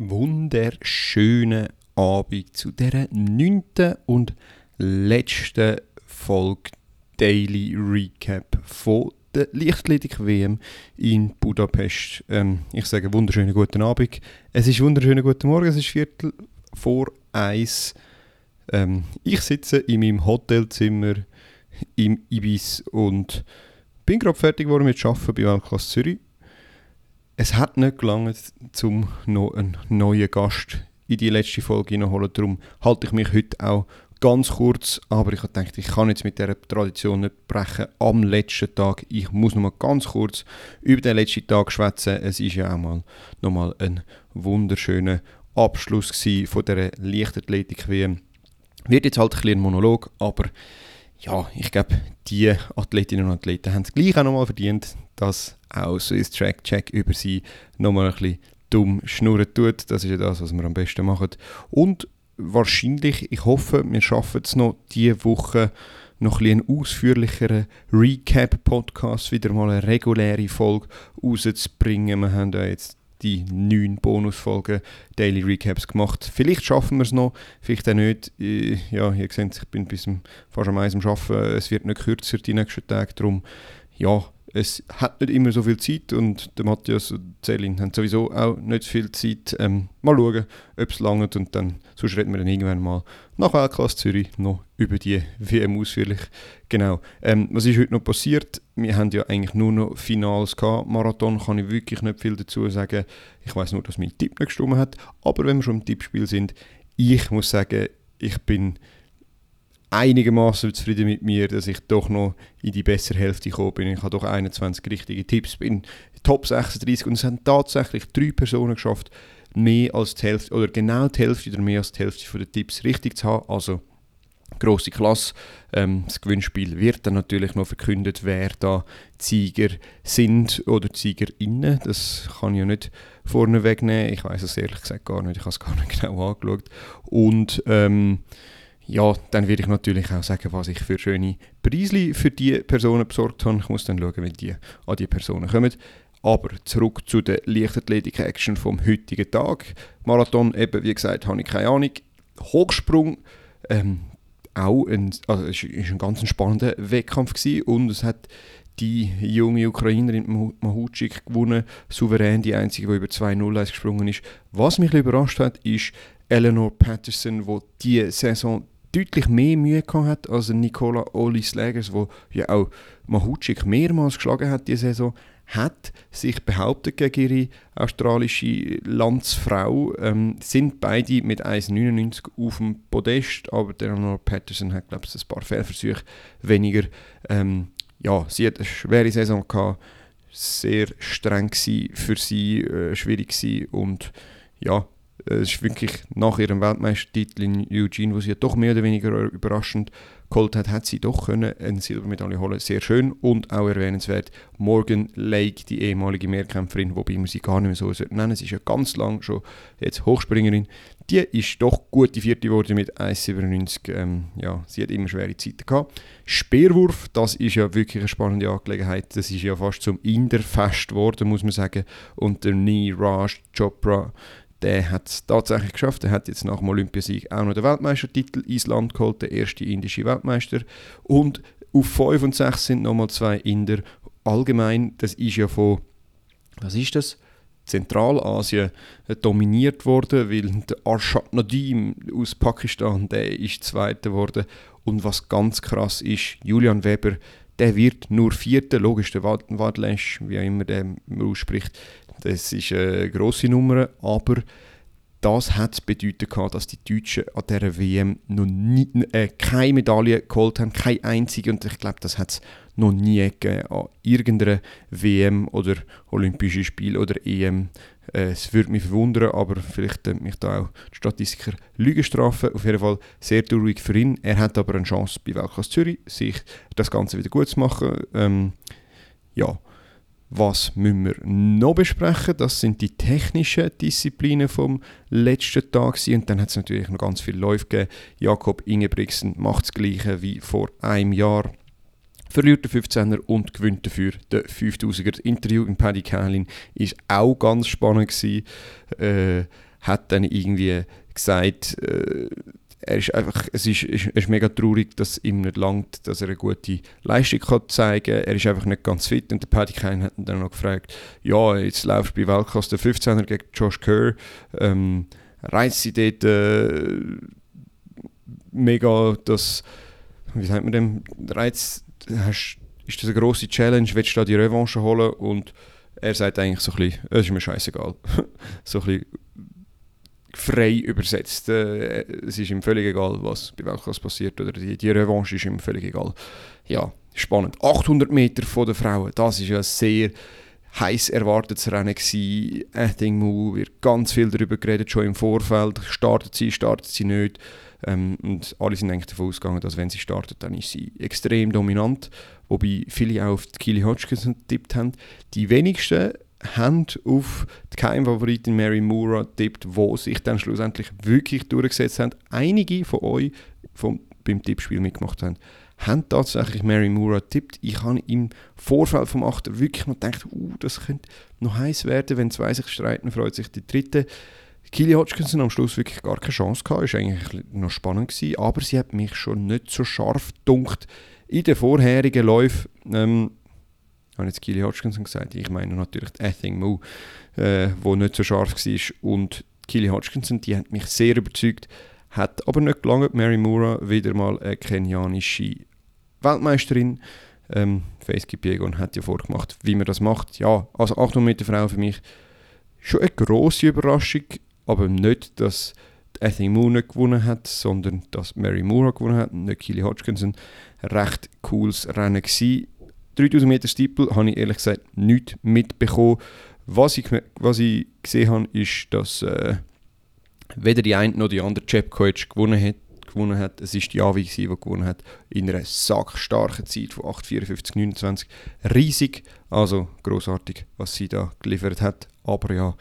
wunderschönen Abend zu der neunten und letzten Folge Daily Recap von der Leichtathletik WM in Budapest. Ähm, ich sage wunderschönen guten Abend. Es ist wunderschönen guten Morgen, es ist Viertel vor eins. Ähm, ich sitze in meinem Hotelzimmer im Ibis und bin gerade fertig geworden mit Arbeiten bei Weltklasse Zürich es hat nicht gelangt, um noch einen neuen Gast in die letzte Folge hineinholen. Darum halte ich mich heute auch ganz kurz, aber ich habe gedacht, ich kann jetzt mit dieser Tradition nicht brechen am letzten Tag. Ich muss noch mal ganz kurz über den letzten Tag schwätzen. Es ist ja auch mal noch mal ein wunderschöner Abschluss von der Leichtathletik-WM. Wird jetzt halt ein ein Monolog, aber ja, ich glaube, die Athletinnen und Athleten haben es gleich auch nochmal verdient, dass auch Swiss Track Check über sie nochmal ein bisschen dumm schnurren tut. Das ist ja das, was wir am besten machen. Und wahrscheinlich, ich hoffe, wir schaffen es noch diese Woche noch ein einen ausführlicheren Recap-Podcast, wieder mal eine reguläre Folge rauszubringen. Wir haben ja jetzt die neun Bonusfolgen Daily Recaps gemacht. Vielleicht schaffen wir es noch, vielleicht auch nicht. Äh, ja, ihr seht, ich bin bis fast am Eis am Arbeiten. Es wird nicht kürzer die nächsten Tage. Darum, ja, es hat nicht immer so viel Zeit und der Matthias und Celine haben sowieso auch nicht so viel Zeit. Ähm, mal schauen, ob es langt und dann, sonst reden wir dann irgendwann mal nach Weltklasse Zürich noch über die WM ausführlich. Genau. Ähm, was ist heute noch passiert? Wir haben ja eigentlich nur noch Finals gehabt. Marathon kann ich wirklich nicht viel dazu sagen. Ich weiß nur, dass mein Tipp nicht gestimmt hat. Aber wenn wir schon im Tippspiel sind, ich muss sagen, ich bin einigermaßen zufrieden mit mir, dass ich doch noch in die bessere Hälfte gekommen bin. Ich habe doch 21 richtige Tipps, bin Top 36 und es haben tatsächlich drei Personen geschafft, mehr als die Hälfte oder genau die Hälfte oder mehr als die Hälfte der Tipps richtig zu haben. Also große Klasse. Ähm, das Gewinnspiel wird dann natürlich noch verkündet, wer da Sieger sind oder Siegerinnen. Das kann ich ja nicht vorne wegnehmen. Ich weiß es ehrlich gesagt gar nicht. Ich habe es gar nicht genau angeschaut. Und ähm, ja, dann werde ich natürlich auch sagen, was ich für schöne Preise für die Personen besorgt habe. Ich muss dann schauen, wie die an die Personen kommen. Aber zurück zu der Leichtathletik-Action vom heutigen Tag. Marathon, eben, wie gesagt, habe ich keine Ahnung. Hochsprung, ähm, auch ein, also es war ein ganz spannender Wettkampf gewesen und es hat die junge Ukrainerin Mahutschik gewonnen, souverän die einzige, die über 2-0 gesprungen ist. Was mich überrascht hat, ist Eleanor Patterson, die diese Saison deutlich mehr Mühe gehabt als Nicola Olis Lägers, wo ja auch Mahutschik mehrmals geschlagen hat diese Saison, hat sich behauptet gegen ihre australische Landsfrau. Ähm, sind beide mit 1,99 auf dem Podest, aber der Eleanor Patterson hat, glaube ich, ein paar Fehlversuche weniger. Ähm, ja, sie hat eine schwere Saison gehabt, sehr streng für sie, äh, schwierig und ja, es ist wirklich nach ihrem Weltmeistertitel in Eugene, wo sie doch mehr oder weniger überraschend geholt hat, hat sie doch können eine Silbermedaille holen. Sehr schön und auch erwähnenswert Morgan Lake, die ehemalige Mehrkämpferin, wobei man sie gar nicht mehr so nennen Sie ist ja ganz lang schon jetzt Hochspringerin. Die ist doch gut die vierte geworden mit 1,97. Ähm, ja, sie hat immer schwere Zeiten gehabt. Speerwurf, das ist ja wirklich eine spannende Angelegenheit. Das ist ja fast zum Inderfest geworden, muss man sagen. Und der Niraj Chopra der hat es tatsächlich geschafft. Er hat jetzt nach dem Olympiasieg auch noch den Weltmeistertitel ins Land geholt, der erste indische Weltmeister. Und auf 5 und 6 sind nochmal zwei Inder. Allgemein, das ist ja von, was ist das? Zentralasien äh, dominiert worden, weil der Arshad Nadim aus Pakistan, der ist Zweiter geworden. Und was ganz krass ist, Julian Weber, der wird nur Vierter, logisch, der Wadlesch, wie auch immer der ausspricht, das ist eine grosse Nummer, aber das hat bedeutet gehabt, dass die Deutschen an dieser WM noch nie, äh, keine Medaille geholt haben, keine einzige. Und ich glaube, das hat es noch nie gegeben an irgendeiner WM oder Olympischen Spiel oder EM. Äh, es würde mich verwundern, aber vielleicht äh, mich da auch die Statistiker Lügen strafen. Auf jeden Fall sehr traurig für ihn. Er hat aber eine Chance bei Weltklasse Zürich, sich das Ganze wieder gut zu machen. Ähm, ja, was müssen wir noch besprechen? Das sind die technischen Disziplinen vom letzten Tag. Und dann hat es natürlich noch ganz viele Läufe gegeben. Jakob Ingebrigtsen macht das Gleiche wie vor einem Jahr. Verliert den 15er und gewinnt dafür den 5000er. Das Interview in Paddy Kahlin war auch ganz spannend. Gewesen. Äh, hat dann irgendwie gesagt, äh, er ist einfach, es ist, ist, ist mega traurig, dass ihm nicht langt, dass er eine gute Leistung kann zeigen kann. Er ist einfach nicht ganz fit und der Paddy Kane hat ihn dann noch gefragt, ja, jetzt laufst du bei Weltklasse 15er gegen Josh Kerr, ähm, reizt sie dort äh, mega das, wie sagt man dem, Reiz, hast, ist das eine grosse Challenge, willst du da die Revanche holen und er sagt eigentlich so ein bisschen, es ist mir scheißegal. so ein bisschen frei übersetzt. Äh, es ist ihm völlig egal, was bei Weltklasse passiert oder die, die Revanche ist ihm völlig egal. Ja, spannend. 800 Meter von der Frauen, das ist ja sehr heiß erwartetes Rennen gewesen. Athing Mu wird ganz viel darüber geredet, schon im Vorfeld. Startet sie, startet sie nicht. Ähm, und alle sind eigentlich davon ausgegangen, dass wenn sie startet, dann ist sie extrem dominant. Wobei viele auch auf die Keely Hodgkinson getippt haben. Die wenigsten haben auf die Keimfavoritin Mary Moora tippt, wo sich dann schlussendlich wirklich durchgesetzt haben. Einige von euch vom, beim Tippspiel mitgemacht haben, haben tatsächlich Mary Moora tippt. Ich habe im Vorfeld vom 8. wirklich noch gedacht, uh, das könnte noch heiß werden, wenn zwei sich streiten, freut sich die dritte. Keely Hodgkinson am Schluss wirklich gar keine Chance gehabt, ist eigentlich noch spannend gewesen, aber sie hat mich schon nicht so scharf dunkt in den vorherigen Läufen. Ähm, habe jetzt Keely Hodgkinson gesagt, ich meine natürlich Ething Mu, äh, wo nicht so scharf war und Keely Hodgkinson, die hat mich sehr überzeugt, hat aber nicht gelangt. Mary Moora wieder mal eine kenianische Weltmeisterin. Ähm, Face Kipiegon hat ja vorgemacht, wie man das macht. Ja, also 800 Meter Frau für mich schon eine grosse Überraschung, aber nicht, dass Ething Moore nicht gewonnen hat, sondern dass Mary Moore gewonnen hat, nicht Keely Hodgkinson. Recht cooles Rennen gewesen. 3000 Meter Steeple habe ich ehrlich gesagt nichts mitbekommen. Was ich, was ich gesehen habe, ist, dass äh, weder die eine noch die andere Chepkoech gewonnen hat. Gewonnen hat. Es war die Avi, die gewonnen hat, in einer sackstarken Zeit von 8,54,29. Riesig, also großartig, was sie da geliefert hat. Aber ja,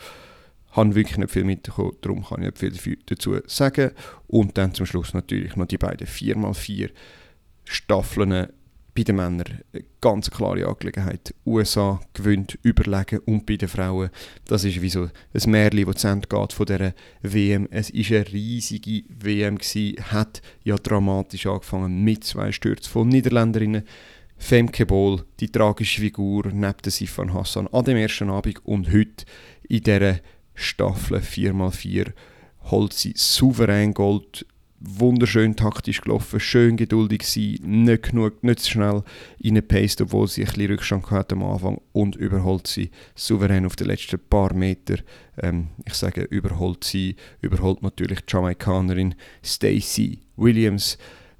habe wirklich nicht viel mitbekommen, darum kann ich nicht viel dazu sagen. Und dann zum Schluss natürlich noch die beiden 4x4 Staffeln bei den Männern ganz klare Angelegenheit. USA gewinnt überlegen und bei den Frauen, das ist wie so ein Märchen, das zu Ende geht von dieser WM. Es war eine riesige WM, gewesen, hat ja dramatisch angefangen mit zwei Stürzen von Niederländerinnen. Femke Bohl, die tragische Figur neben der Sifan Hassan an dem ersten Abend und heute in dieser Staffel 4x4 holt sie souverän Gold wunderschön taktisch gelaufen, schön geduldig sein, nicht genug, nicht zu schnell reingepaced, obwohl sie ein bisschen Rückstand hatte am Anfang und überholt sie souverän auf den letzten paar Meter. Ähm, ich sage, überholt sie, überholt natürlich die Jamaikanerin Stacey Williams.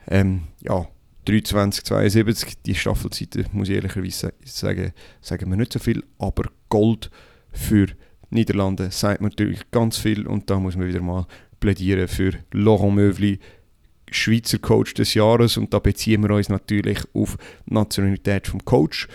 Ähm, ja, 23, 72, die Staffelzeiten, muss ich ehrlicherweise sagen, sagen wir nicht so viel, aber Gold für Niederlande sagt man natürlich ganz viel und da muss man wieder mal plädieren für Laurent Mövli, Schweizer Coach des Jahres und da beziehen wir uns natürlich auf die Nationalität vom Coach.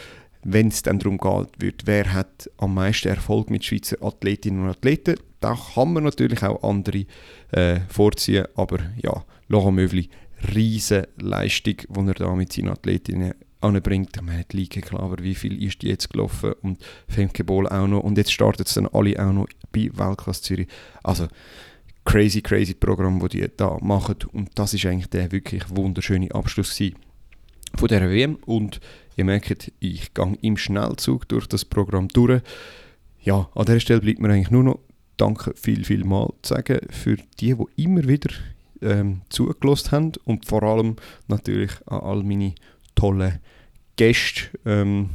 Wenn es dann darum geht, wird, wer hat am meisten Erfolg mit Schweizer Athletinnen und Athleten, da kann man natürlich auch andere äh, vorziehen, aber ja, Laurent Mövli, riesige Leistung, die er da mit seinen Athletinnen anbringt. Man hat Liga klar, aber wie viel ist die jetzt gelaufen und Femke Bohl auch noch und jetzt startet es dann alle auch noch bei Weltklasse Zürich. Also crazy, crazy Programm, das die da machen. Und das ist eigentlich der wirklich wunderschöne Abschluss von dieser WM. Und ihr merkt, ich gehe im Schnellzug durch das Programm durch. Ja, an dieser Stelle bleibt mir eigentlich nur noch Danke viel, viel mal zu sagen für die, die immer wieder ähm, zugelassen haben und vor allem natürlich an all meine tollen Gäste. Ähm,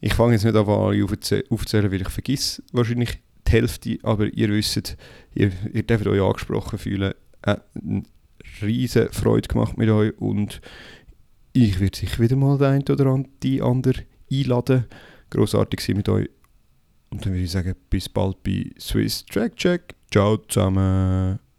ich fange jetzt nicht an, alle aufzuzählen, weil ich vergesse wahrscheinlich die Hälfte, aber ihr wisst, ihr, ihr dürft euch angesprochen fühlen. Eine riesige Freude gemacht mit euch und ich werde sicher wieder mal den einen oder die andere einladen. Grossartig sein mit euch. Und dann würde ich sagen, bis bald bei Swiss Track Check. Ciao zusammen.